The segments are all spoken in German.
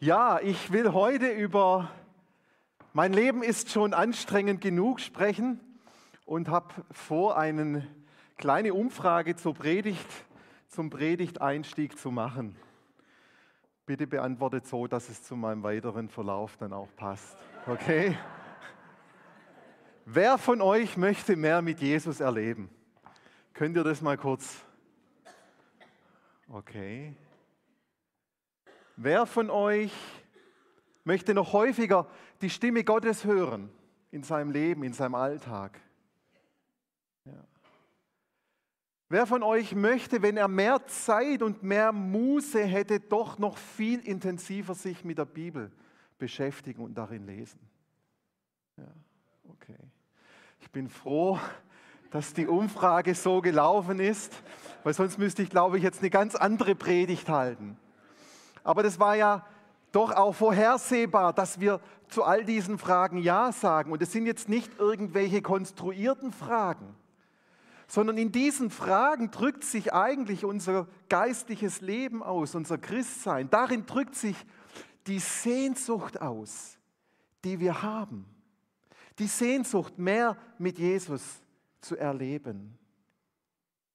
Ja, ich will heute über mein Leben ist schon anstrengend genug sprechen und habe vor, eine kleine Umfrage zur Predigt, zum Predigteinstieg zu machen. Bitte beantwortet so, dass es zu meinem weiteren Verlauf dann auch passt. Okay? Wer von euch möchte mehr mit Jesus erleben? Könnt ihr das mal kurz? Okay. Wer von euch möchte noch häufiger die Stimme Gottes hören in seinem Leben, in seinem Alltag? Ja. Wer von euch möchte, wenn er mehr Zeit und mehr Muße hätte, doch noch viel intensiver sich mit der Bibel beschäftigen und darin lesen? Ja, okay. Ich bin froh, dass die Umfrage so gelaufen ist, weil sonst müsste ich, glaube ich, jetzt eine ganz andere Predigt halten. Aber das war ja doch auch vorhersehbar, dass wir zu all diesen Fragen Ja sagen. Und es sind jetzt nicht irgendwelche konstruierten Fragen, sondern in diesen Fragen drückt sich eigentlich unser geistliches Leben aus, unser Christsein. Darin drückt sich die Sehnsucht aus, die wir haben. Die Sehnsucht, mehr mit Jesus zu erleben.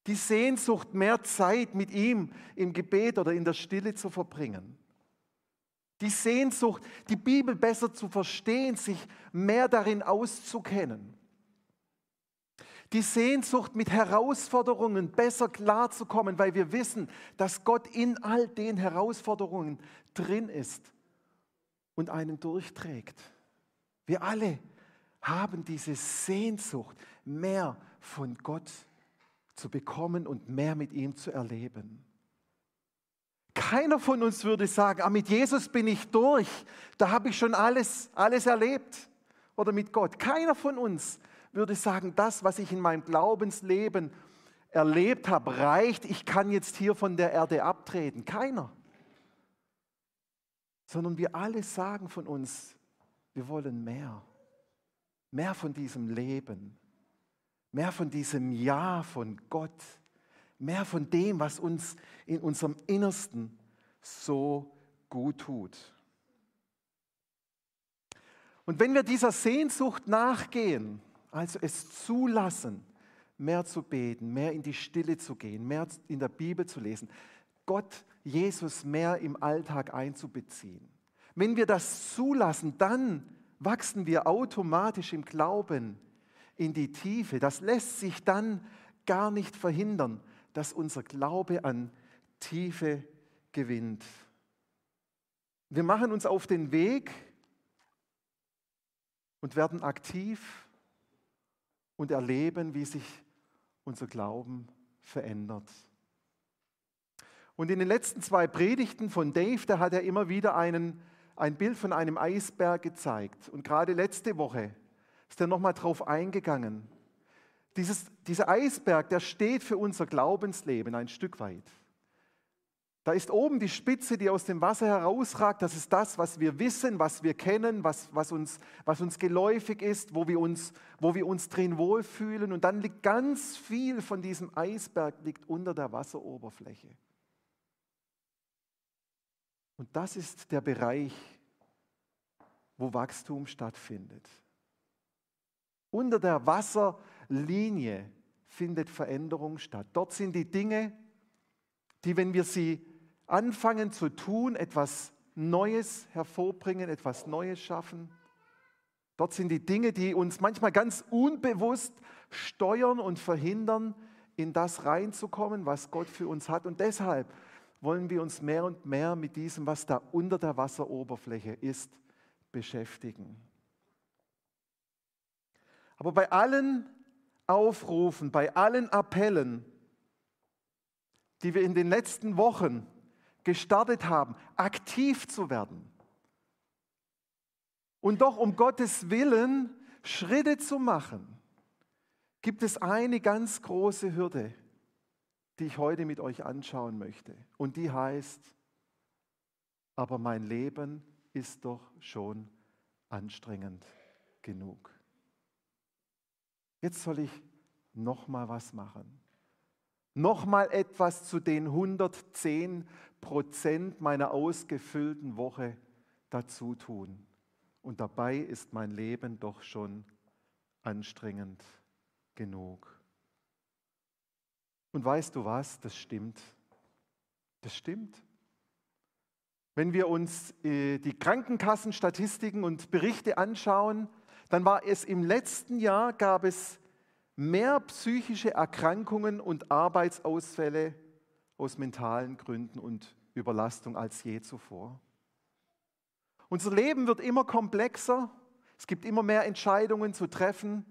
Die Sehnsucht, mehr Zeit mit ihm im Gebet oder in der Stille zu verbringen. Die Sehnsucht, die Bibel besser zu verstehen, sich mehr darin auszukennen. Die Sehnsucht, mit Herausforderungen besser klarzukommen, weil wir wissen, dass Gott in all den Herausforderungen drin ist und einen durchträgt. Wir alle haben diese Sehnsucht, mehr von Gott zu bekommen und mehr mit ihm zu erleben. Keiner von uns würde sagen, ah, mit Jesus bin ich durch, da habe ich schon alles, alles erlebt. Oder mit Gott. Keiner von uns würde sagen, das, was ich in meinem Glaubensleben erlebt habe, reicht, ich kann jetzt hier von der Erde abtreten. Keiner. Sondern wir alle sagen von uns, wir wollen mehr. Mehr von diesem Leben mehr von diesem Ja von Gott, mehr von dem, was uns in unserem Innersten so gut tut. Und wenn wir dieser Sehnsucht nachgehen, also es zulassen, mehr zu beten, mehr in die Stille zu gehen, mehr in der Bibel zu lesen, Gott, Jesus mehr im Alltag einzubeziehen. Wenn wir das zulassen, dann wachsen wir automatisch im Glauben in die Tiefe. Das lässt sich dann gar nicht verhindern, dass unser Glaube an Tiefe gewinnt. Wir machen uns auf den Weg und werden aktiv und erleben, wie sich unser Glauben verändert. Und in den letzten zwei Predigten von Dave, da hat er immer wieder einen, ein Bild von einem Eisberg gezeigt. Und gerade letzte Woche ist er nochmal drauf eingegangen. Dieses, dieser Eisberg, der steht für unser Glaubensleben ein Stück weit. Da ist oben die Spitze, die aus dem Wasser herausragt. Das ist das, was wir wissen, was wir kennen, was, was, uns, was uns geläufig ist, wo wir, uns, wo wir uns drin wohlfühlen. Und dann liegt ganz viel von diesem Eisberg liegt unter der Wasseroberfläche. Und das ist der Bereich, wo Wachstum stattfindet. Unter der Wasserlinie findet Veränderung statt. Dort sind die Dinge, die, wenn wir sie anfangen zu tun, etwas Neues hervorbringen, etwas Neues schaffen. Dort sind die Dinge, die uns manchmal ganz unbewusst steuern und verhindern, in das reinzukommen, was Gott für uns hat. Und deshalb wollen wir uns mehr und mehr mit diesem, was da unter der Wasseroberfläche ist, beschäftigen. Aber bei allen Aufrufen, bei allen Appellen, die wir in den letzten Wochen gestartet haben, aktiv zu werden und doch um Gottes Willen Schritte zu machen, gibt es eine ganz große Hürde, die ich heute mit euch anschauen möchte. Und die heißt, aber mein Leben ist doch schon anstrengend genug. Jetzt soll ich noch mal was machen. Noch mal etwas zu den 110 Prozent meiner ausgefüllten Woche dazu tun. Und dabei ist mein Leben doch schon anstrengend genug. Und weißt du was, das stimmt. Das stimmt. Wenn wir uns äh, die Krankenkassenstatistiken und Berichte anschauen, dann war es im letzten Jahr, gab es mehr psychische Erkrankungen und Arbeitsausfälle aus mentalen Gründen und Überlastung als je zuvor. Unser Leben wird immer komplexer, es gibt immer mehr Entscheidungen zu treffen.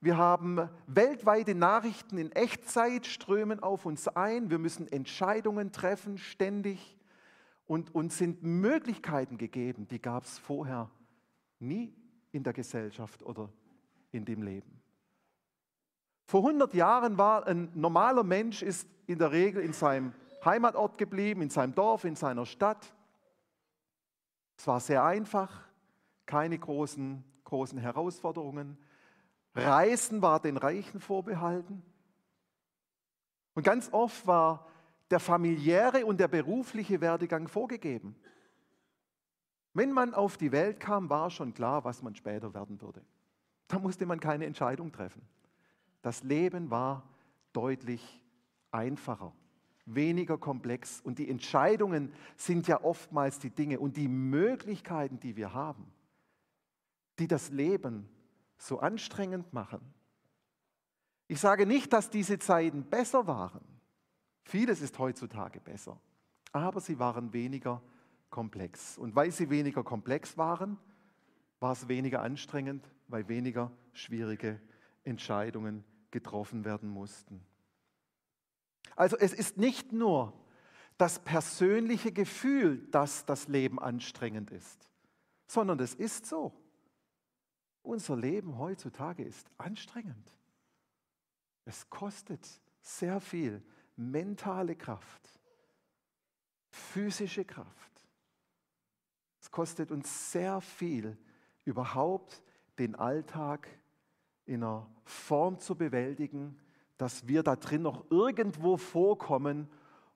Wir haben weltweite Nachrichten in Echtzeit strömen auf uns ein. Wir müssen Entscheidungen treffen ständig und uns sind Möglichkeiten gegeben, die gab es vorher nie in der Gesellschaft oder in dem Leben. Vor 100 Jahren war ein normaler Mensch ist in der Regel in seinem Heimatort geblieben, in seinem Dorf, in seiner Stadt. Es war sehr einfach, keine großen, großen Herausforderungen. Reisen war den Reichen vorbehalten. Und ganz oft war der familiäre und der berufliche Werdegang vorgegeben. Wenn man auf die Welt kam, war schon klar, was man später werden würde. Da musste man keine Entscheidung treffen. Das Leben war deutlich einfacher, weniger komplex und die Entscheidungen sind ja oftmals die Dinge und die Möglichkeiten, die wir haben, die das Leben so anstrengend machen. Ich sage nicht, dass diese Zeiten besser waren. Vieles ist heutzutage besser, aber sie waren weniger komplex. Und weil sie weniger komplex waren, war es weniger anstrengend, weil weniger schwierige Entscheidungen getroffen werden mussten. Also es ist nicht nur das persönliche Gefühl, dass das Leben anstrengend ist, sondern es ist so. Unser Leben heutzutage ist anstrengend. Es kostet sehr viel mentale Kraft, physische Kraft. Kostet uns sehr viel, überhaupt den Alltag in einer Form zu bewältigen, dass wir da drin noch irgendwo vorkommen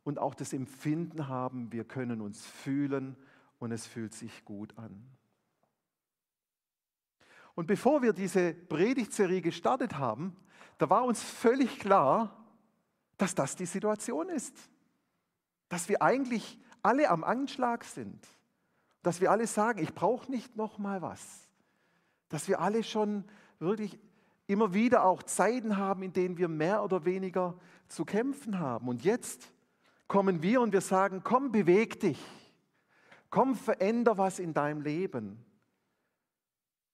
und auch das Empfinden haben, wir können uns fühlen und es fühlt sich gut an. Und bevor wir diese Predigtserie gestartet haben, da war uns völlig klar, dass das die Situation ist. Dass wir eigentlich alle am Anschlag sind. Dass wir alle sagen, ich brauche nicht noch mal was. Dass wir alle schon wirklich immer wieder auch Zeiten haben, in denen wir mehr oder weniger zu kämpfen haben. Und jetzt kommen wir und wir sagen, komm, beweg dich. Komm, veränder was in deinem Leben.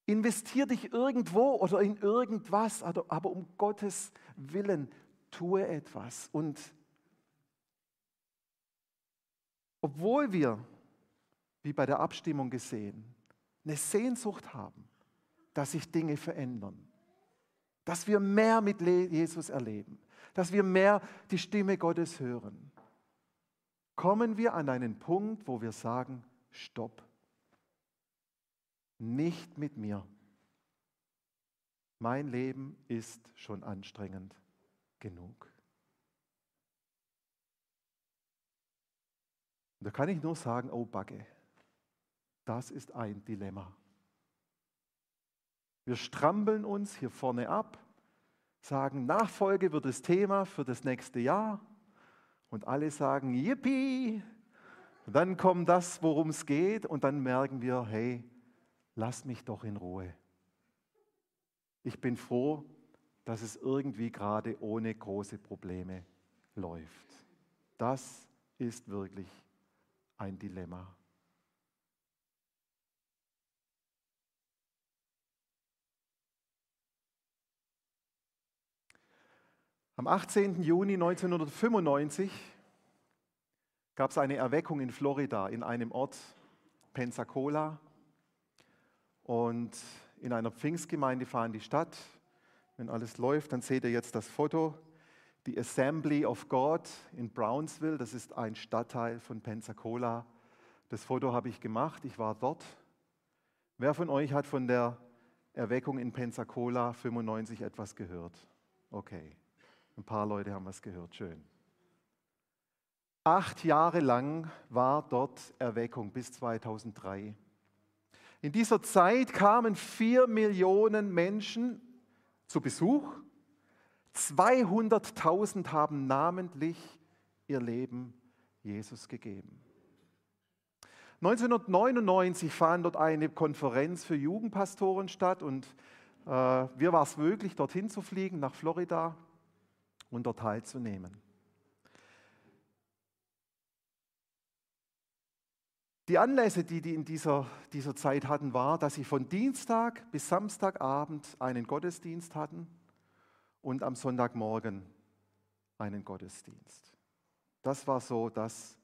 Investier dich irgendwo oder in irgendwas, aber um Gottes Willen, tue etwas. Und obwohl wir, wie bei der Abstimmung gesehen, eine Sehnsucht haben, dass sich Dinge verändern, dass wir mehr mit Jesus erleben, dass wir mehr die Stimme Gottes hören. Kommen wir an einen Punkt, wo wir sagen, stopp, nicht mit mir. Mein Leben ist schon anstrengend genug. da kann ich nur sagen, oh Backe, das ist ein Dilemma. Wir strampeln uns hier vorne ab, sagen, Nachfolge wird das Thema für das nächste Jahr. Und alle sagen, yippie. Und dann kommt das, worum es geht. Und dann merken wir, hey, lass mich doch in Ruhe. Ich bin froh, dass es irgendwie gerade ohne große Probleme läuft. Das ist wirklich ein Dilemma. Am 18. Juni 1995 gab es eine Erweckung in Florida, in einem Ort, Pensacola. Und in einer Pfingstgemeinde fahren die Stadt. Wenn alles läuft, dann seht ihr jetzt das Foto. Die Assembly of God in Brownsville, das ist ein Stadtteil von Pensacola. Das Foto habe ich gemacht, ich war dort. Wer von euch hat von der Erweckung in Pensacola 95 etwas gehört? Okay. Ein paar Leute haben es gehört, schön. Acht Jahre lang war dort Erweckung bis 2003. In dieser Zeit kamen vier Millionen Menschen zu Besuch. 200.000 haben namentlich ihr Leben Jesus gegeben. 1999 fand dort eine Konferenz für Jugendpastoren statt und äh, wir war es möglich, dorthin zu fliegen, nach Florida und dort teilzunehmen. Die Anlässe, die die in dieser, dieser Zeit hatten, war, dass sie von Dienstag bis Samstagabend einen Gottesdienst hatten und am Sonntagmorgen einen Gottesdienst. Das war so das,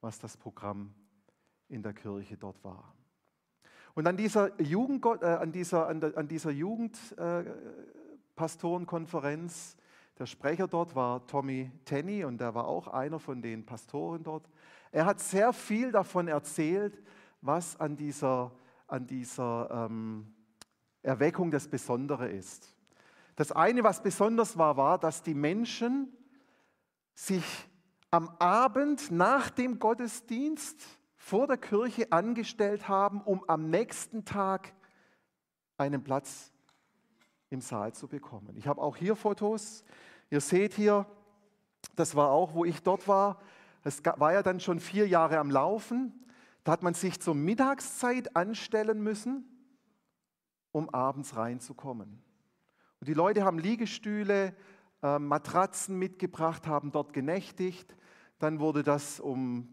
was das Programm in der Kirche dort war. Und an dieser, Jugend, äh, an dieser, an der, an dieser Jugendpastorenkonferenz, äh, der Sprecher dort war Tommy Tenney und der war auch einer von den Pastoren dort. Er hat sehr viel davon erzählt, was an dieser, an dieser ähm, Erweckung das Besondere ist. Das eine, was besonders war, war, dass die Menschen sich am Abend nach dem Gottesdienst vor der Kirche angestellt haben, um am nächsten Tag einen Platz im Saal zu bekommen. Ich habe auch hier Fotos. Ihr seht hier, das war auch, wo ich dort war. Es war ja dann schon vier Jahre am Laufen. Da hat man sich zur Mittagszeit anstellen müssen, um abends reinzukommen. Und die Leute haben Liegestühle, äh, Matratzen mitgebracht, haben dort genächtigt. Dann wurde das um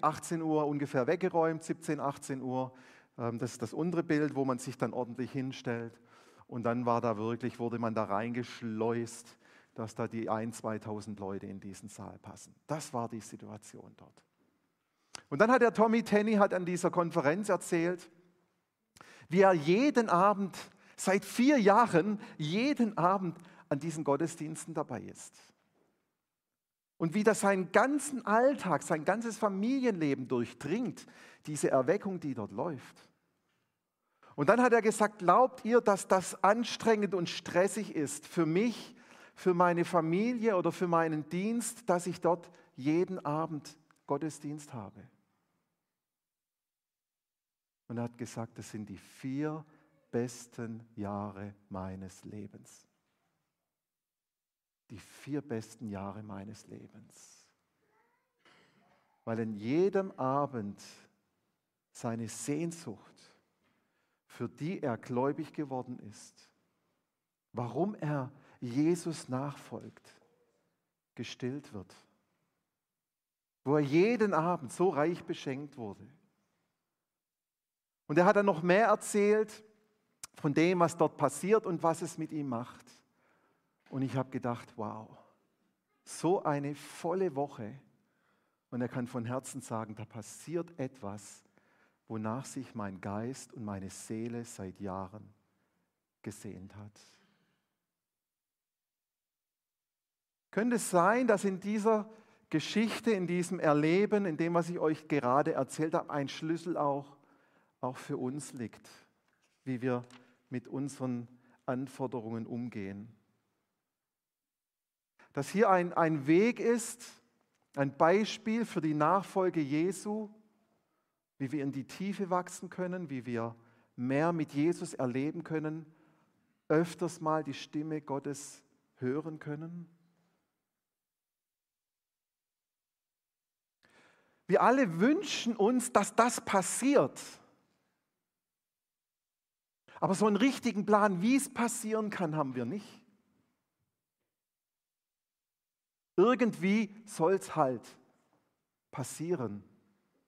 18 Uhr ungefähr weggeräumt, 17, 18 Uhr. Ähm, das ist das untere Bild, wo man sich dann ordentlich hinstellt. Und dann war da wirklich, wurde man da reingeschleust, dass da die 1.000, 2.000 Leute in diesen Saal passen. Das war die Situation dort. Und dann hat der Tommy Tenney hat an dieser Konferenz erzählt, wie er jeden Abend, seit vier Jahren, jeden Abend an diesen Gottesdiensten dabei ist. Und wie das seinen ganzen Alltag, sein ganzes Familienleben durchdringt, diese Erweckung, die dort läuft. Und dann hat er gesagt, glaubt ihr, dass das anstrengend und stressig ist für mich, für meine Familie oder für meinen Dienst, dass ich dort jeden Abend Gottesdienst habe? Und er hat gesagt, das sind die vier besten Jahre meines Lebens die vier besten Jahre meines Lebens. Weil in jedem Abend seine Sehnsucht, für die er gläubig geworden ist, warum er Jesus nachfolgt, gestillt wird. Wo er jeden Abend so reich beschenkt wurde. Und er hat dann noch mehr erzählt von dem, was dort passiert und was es mit ihm macht. Und ich habe gedacht, wow, so eine volle Woche. Und er kann von Herzen sagen, da passiert etwas, wonach sich mein Geist und meine Seele seit Jahren gesehnt hat. Könnte es sein, dass in dieser Geschichte, in diesem Erleben, in dem, was ich euch gerade erzählt habe, ein Schlüssel auch, auch für uns liegt, wie wir mit unseren Anforderungen umgehen? dass hier ein, ein Weg ist, ein Beispiel für die Nachfolge Jesu, wie wir in die Tiefe wachsen können, wie wir mehr mit Jesus erleben können, öfters mal die Stimme Gottes hören können. Wir alle wünschen uns, dass das passiert. Aber so einen richtigen Plan, wie es passieren kann, haben wir nicht. Irgendwie soll es halt passieren,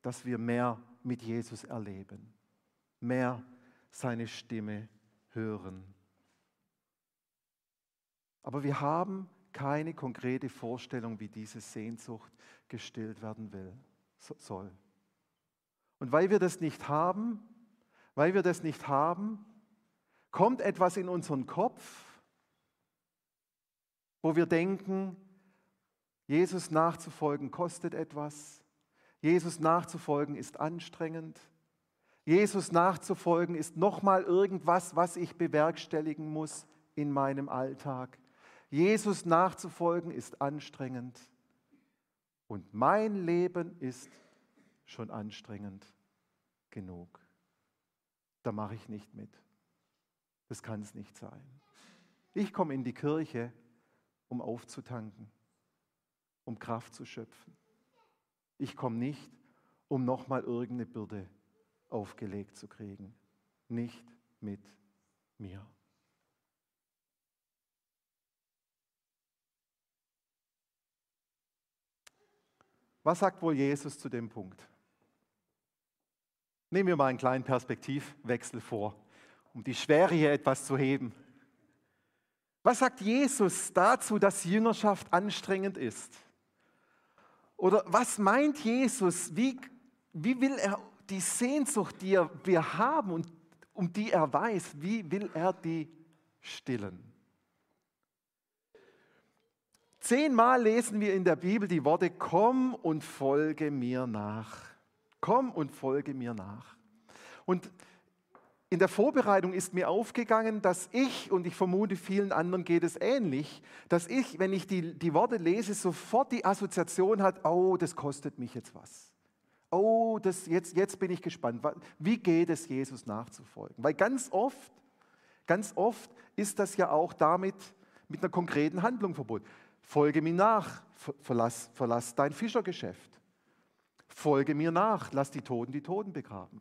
dass wir mehr mit Jesus erleben, mehr seine Stimme hören. Aber wir haben keine konkrete Vorstellung, wie diese Sehnsucht gestillt werden will, soll. Und weil wir das nicht haben, weil wir das nicht haben, kommt etwas in unseren Kopf, wo wir denken, Jesus nachzufolgen kostet etwas. Jesus nachzufolgen ist anstrengend. Jesus nachzufolgen ist nochmal irgendwas, was ich bewerkstelligen muss in meinem Alltag. Jesus nachzufolgen ist anstrengend. Und mein Leben ist schon anstrengend genug. da mache ich nicht mit. Das kann es nicht sein. Ich komme in die Kirche, um aufzutanken, um Kraft zu schöpfen. Ich komme nicht, um nochmal irgendeine Bürde aufgelegt zu kriegen. Nicht mit mir. Was sagt wohl Jesus zu dem Punkt? Nehmen wir mal einen kleinen Perspektivwechsel vor, um die Schwere hier etwas zu heben. Was sagt Jesus dazu, dass Jüngerschaft anstrengend ist? Oder was meint Jesus? Wie, wie will er die Sehnsucht, die wir haben und um die er weiß, wie will er die stillen? Zehnmal lesen wir in der Bibel die Worte, komm und folge mir nach. Komm und folge mir nach. Und in der Vorbereitung ist mir aufgegangen, dass ich, und ich vermute vielen anderen geht es ähnlich, dass ich, wenn ich die, die Worte lese, sofort die Assoziation hat, oh, das kostet mich jetzt was. Oh, das, jetzt, jetzt bin ich gespannt. Wie geht es, Jesus nachzufolgen? Weil ganz oft, ganz oft ist das ja auch damit mit einer konkreten Handlung verbunden. Folge mir nach, verlass, verlass dein Fischergeschäft. Folge mir nach, lass die Toten die Toten begraben.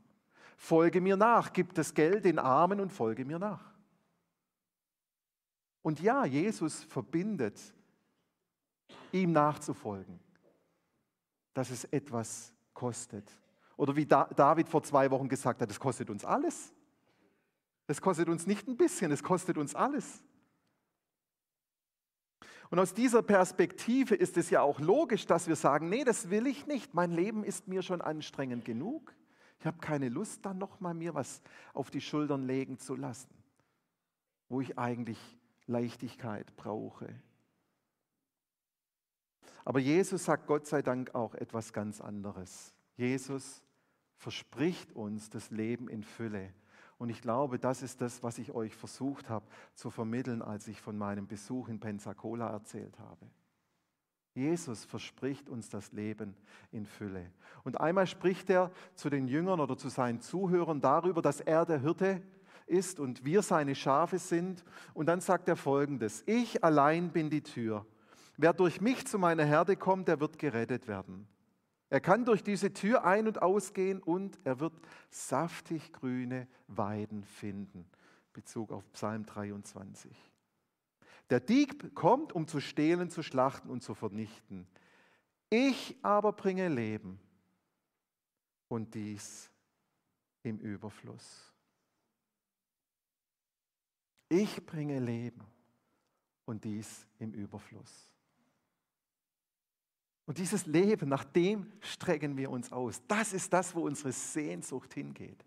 Folge mir nach, gib das Geld den Armen und folge mir nach. Und ja, Jesus verbindet, ihm nachzufolgen, dass es etwas kostet. Oder wie David vor zwei Wochen gesagt hat, es kostet uns alles. Es kostet uns nicht ein bisschen, es kostet uns alles. Und aus dieser Perspektive ist es ja auch logisch, dass wir sagen, nee, das will ich nicht. Mein Leben ist mir schon anstrengend genug. Ich habe keine Lust, dann nochmal mir was auf die Schultern legen zu lassen, wo ich eigentlich Leichtigkeit brauche. Aber Jesus sagt Gott sei Dank auch etwas ganz anderes. Jesus verspricht uns das Leben in Fülle. Und ich glaube, das ist das, was ich euch versucht habe zu vermitteln, als ich von meinem Besuch in Pensacola erzählt habe. Jesus verspricht uns das Leben in Fülle. Und einmal spricht er zu den Jüngern oder zu seinen Zuhörern darüber, dass er der Hirte ist und wir seine Schafe sind. Und dann sagt er folgendes, ich allein bin die Tür. Wer durch mich zu meiner Herde kommt, der wird gerettet werden. Er kann durch diese Tür ein- und ausgehen und er wird saftig grüne Weiden finden. Bezug auf Psalm 23. Der Dieb kommt, um zu stehlen, zu schlachten und zu vernichten. Ich aber bringe Leben und dies im Überfluss. Ich bringe Leben und dies im Überfluss. Und dieses Leben, nach dem strecken wir uns aus. Das ist das, wo unsere Sehnsucht hingeht.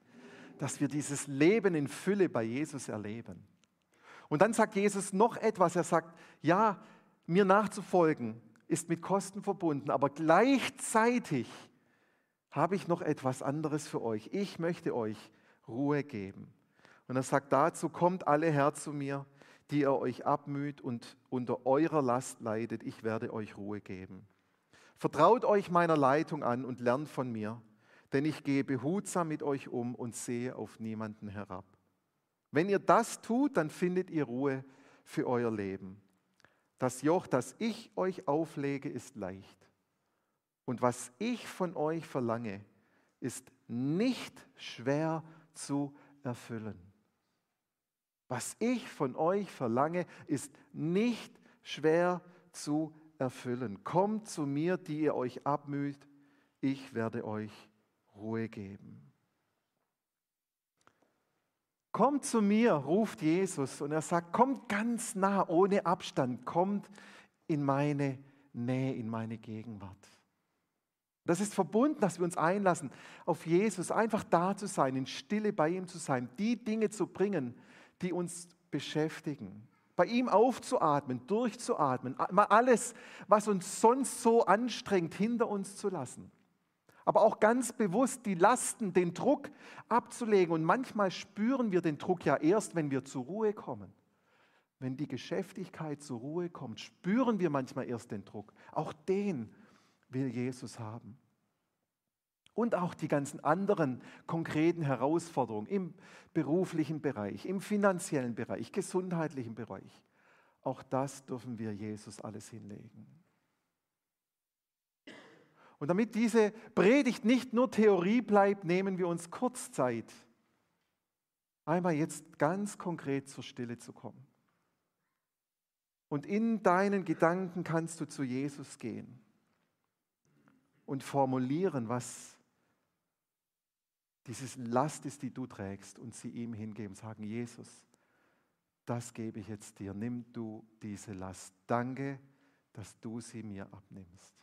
Dass wir dieses Leben in Fülle bei Jesus erleben. Und dann sagt Jesus noch etwas. Er sagt, ja, mir nachzufolgen ist mit Kosten verbunden, aber gleichzeitig habe ich noch etwas anderes für euch. Ich möchte euch Ruhe geben. Und er sagt dazu, kommt alle her zu mir, die ihr euch abmüht und unter eurer Last leidet. Ich werde euch Ruhe geben. Vertraut euch meiner Leitung an und lernt von mir, denn ich gehe behutsam mit euch um und sehe auf niemanden herab. Wenn ihr das tut, dann findet ihr Ruhe für euer Leben. Das Joch, das ich euch auflege, ist leicht. Und was ich von euch verlange, ist nicht schwer zu erfüllen. Was ich von euch verlange, ist nicht schwer zu erfüllen. Kommt zu mir, die ihr euch abmüht, ich werde euch Ruhe geben. Kommt zu mir, ruft Jesus und er sagt, kommt ganz nah, ohne Abstand, kommt in meine Nähe, in meine Gegenwart. Das ist verbunden, dass wir uns einlassen, auf Jesus einfach da zu sein, in Stille bei ihm zu sein, die Dinge zu bringen, die uns beschäftigen bei ihm aufzuatmen, durchzuatmen, mal alles, was uns sonst so anstrengt, hinter uns zu lassen. Aber auch ganz bewusst die Lasten, den Druck abzulegen. Und manchmal spüren wir den Druck ja erst, wenn wir zur Ruhe kommen. Wenn die Geschäftigkeit zur Ruhe kommt, spüren wir manchmal erst den Druck. Auch den will Jesus haben. Und auch die ganzen anderen konkreten Herausforderungen im beruflichen Bereich, im finanziellen Bereich, gesundheitlichen Bereich. Auch das dürfen wir Jesus alles hinlegen. Und damit diese Predigt nicht nur Theorie bleibt, nehmen wir uns kurz Zeit, einmal jetzt ganz konkret zur Stille zu kommen. Und in deinen Gedanken kannst du zu Jesus gehen und formulieren, was diese Last ist, die du trägst, und sie ihm hingeben, sagen, Jesus, das gebe ich jetzt dir, nimm du diese Last. Danke, dass du sie mir abnimmst.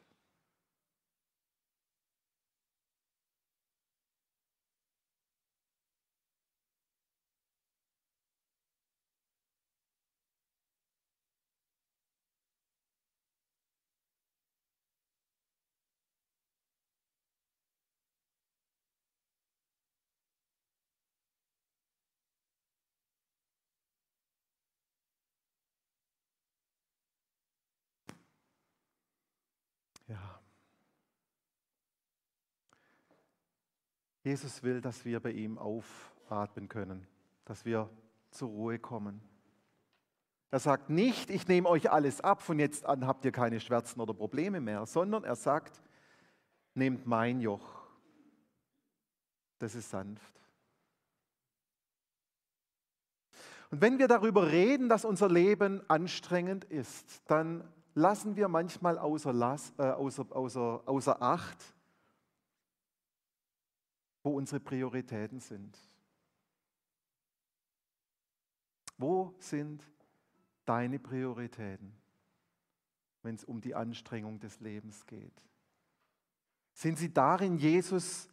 Jesus will, dass wir bei ihm aufatmen können, dass wir zur Ruhe kommen. Er sagt nicht, ich nehme euch alles ab, von jetzt an habt ihr keine Schmerzen oder Probleme mehr, sondern er sagt, nehmt mein Joch, das ist sanft. Und wenn wir darüber reden, dass unser Leben anstrengend ist, dann lassen wir manchmal außer, äh, außer, außer, außer Acht, wo unsere Prioritäten sind. Wo sind deine Prioritäten, wenn es um die Anstrengung des Lebens geht? Sind sie darin, Jesus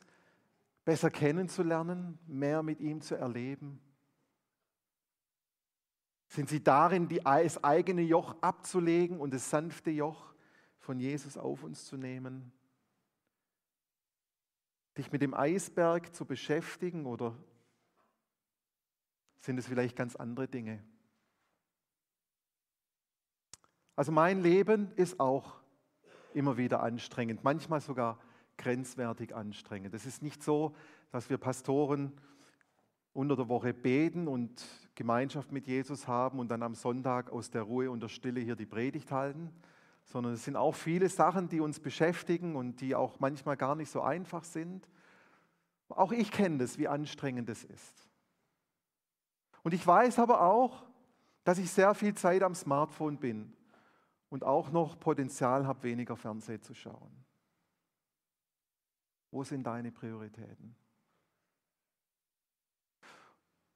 besser kennenzulernen, mehr mit ihm zu erleben? Sind sie darin, das eigene Joch abzulegen und das sanfte Joch von Jesus auf uns zu nehmen? Dich mit dem Eisberg zu beschäftigen oder sind es vielleicht ganz andere Dinge? Also mein Leben ist auch immer wieder anstrengend, manchmal sogar grenzwertig anstrengend. Es ist nicht so, dass wir Pastoren unter der Woche beten und Gemeinschaft mit Jesus haben und dann am Sonntag aus der Ruhe und der Stille hier die Predigt halten, sondern es sind auch viele Sachen, die uns beschäftigen und die auch manchmal gar nicht so einfach sind. Auch ich kenne das, wie anstrengend es ist. Und ich weiß aber auch, dass ich sehr viel Zeit am Smartphone bin und auch noch Potenzial habe, weniger Fernsehen zu schauen. Wo sind deine Prioritäten?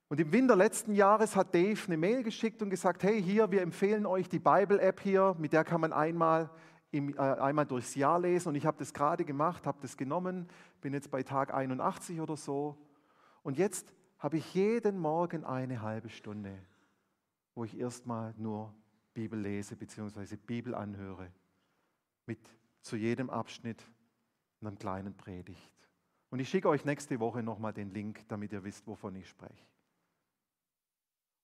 Und im Winter letzten Jahres hat Dave eine Mail geschickt und gesagt, hey, hier, wir empfehlen euch die Bible-App hier, mit der kann man einmal, im, äh, einmal durchs Jahr lesen. Und ich habe das gerade gemacht, habe das genommen, bin jetzt bei Tag 81 oder so. Und jetzt habe ich jeden Morgen eine halbe Stunde, wo ich erstmal nur Bibel lese bzw. Bibel anhöre. Mit zu jedem Abschnitt einem kleinen Predigt. Und ich schicke euch nächste Woche nochmal den Link, damit ihr wisst, wovon ich spreche.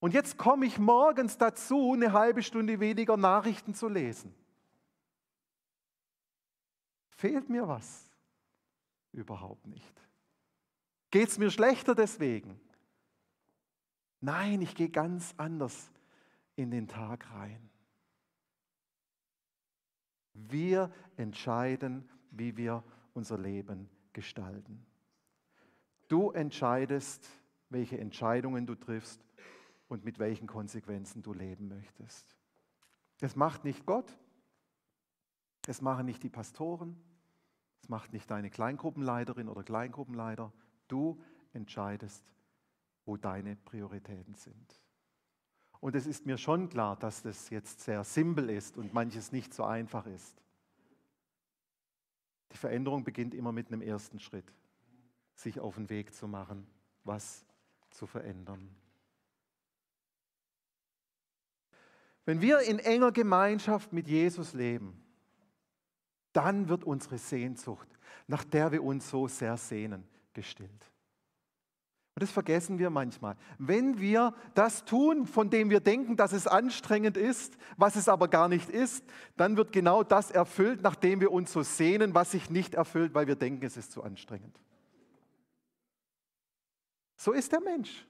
Und jetzt komme ich morgens dazu, eine halbe Stunde weniger Nachrichten zu lesen. Fehlt mir was? Überhaupt nicht. Geht es mir schlechter deswegen? Nein, ich gehe ganz anders in den Tag rein. Wir entscheiden, wie wir unser Leben gestalten. Du entscheidest, welche Entscheidungen du triffst und mit welchen Konsequenzen du leben möchtest. Das macht nicht Gott, das machen nicht die Pastoren, das macht nicht deine Kleingruppenleiterin oder Kleingruppenleiter. Du entscheidest, wo deine Prioritäten sind. Und es ist mir schon klar, dass das jetzt sehr simpel ist und manches nicht so einfach ist. Die Veränderung beginnt immer mit einem ersten Schritt, sich auf den Weg zu machen, was zu verändern. Wenn wir in enger Gemeinschaft mit Jesus leben, dann wird unsere Sehnsucht, nach der wir uns so sehr sehnen, gestillt. Und das vergessen wir manchmal. Wenn wir das tun, von dem wir denken, dass es anstrengend ist, was es aber gar nicht ist, dann wird genau das erfüllt, nachdem wir uns so sehnen, was sich nicht erfüllt, weil wir denken, es ist zu anstrengend. So ist der Mensch.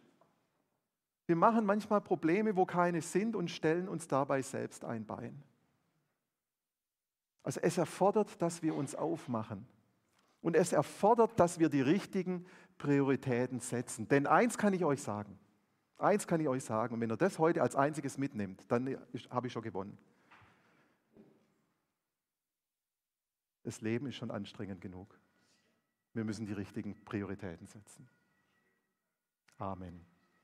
Wir machen manchmal Probleme, wo keine sind und stellen uns dabei selbst ein Bein. Also es erfordert, dass wir uns aufmachen. Und es erfordert, dass wir die richtigen Prioritäten setzen. Denn eins kann ich euch sagen. Eins kann ich euch sagen. Und wenn ihr das heute als einziges mitnimmt, dann habe ich schon gewonnen. Das Leben ist schon anstrengend genug. Wir müssen die richtigen Prioritäten setzen. Amen.